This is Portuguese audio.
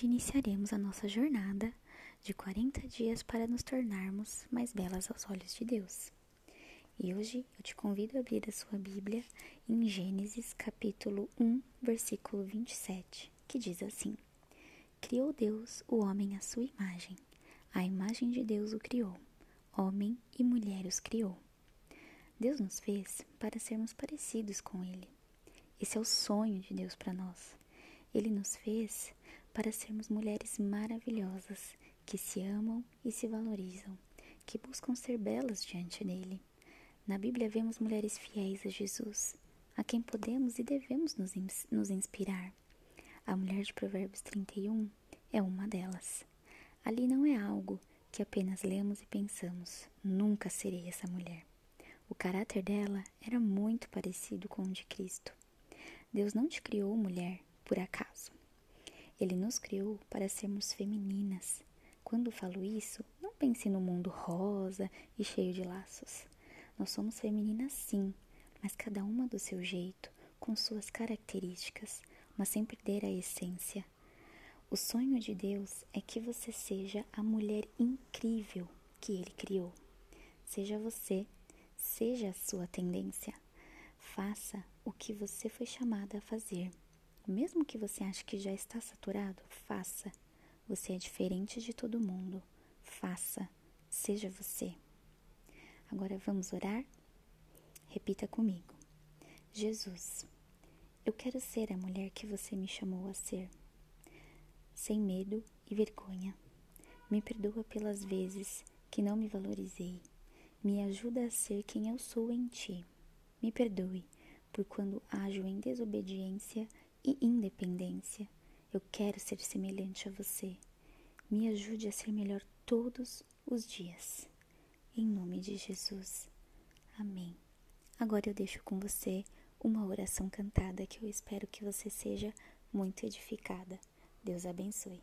Hoje iniciaremos a nossa jornada de 40 dias para nos tornarmos mais belas aos olhos de Deus. E hoje eu te convido a abrir a sua Bíblia em Gênesis capítulo 1, versículo 27, que diz assim: Criou Deus o homem à sua imagem, a imagem de Deus o criou, homem e mulher os criou. Deus nos fez para sermos parecidos com Ele. Esse é o sonho de Deus para nós. Ele nos fez para sermos mulheres maravilhosas que se amam e se valorizam, que buscam ser belas diante dele. Na Bíblia vemos mulheres fiéis a Jesus, a quem podemos e devemos nos, nos inspirar. A mulher de Provérbios 31 é uma delas. Ali não é algo que apenas lemos e pensamos, nunca serei essa mulher. O caráter dela era muito parecido com o de Cristo. Deus não te criou mulher por acaso. Ele nos criou para sermos femininas. Quando falo isso, não pense no mundo rosa e cheio de laços. Nós somos femininas sim, mas cada uma do seu jeito, com suas características, mas sem perder a essência. O sonho de Deus é que você seja a mulher incrível que Ele criou. Seja você, seja a sua tendência. Faça o que você foi chamada a fazer. Mesmo que você ache que já está saturado, faça. Você é diferente de todo mundo. Faça. Seja você. Agora vamos orar? Repita comigo. Jesus, eu quero ser a mulher que você me chamou a ser. Sem medo e vergonha. Me perdoa pelas vezes que não me valorizei. Me ajuda a ser quem eu sou em ti. Me perdoe por quando ajo em desobediência e independência. Eu quero ser semelhante a você. Me ajude a ser melhor todos os dias. Em nome de Jesus. Amém. Agora eu deixo com você uma oração cantada que eu espero que você seja muito edificada. Deus abençoe.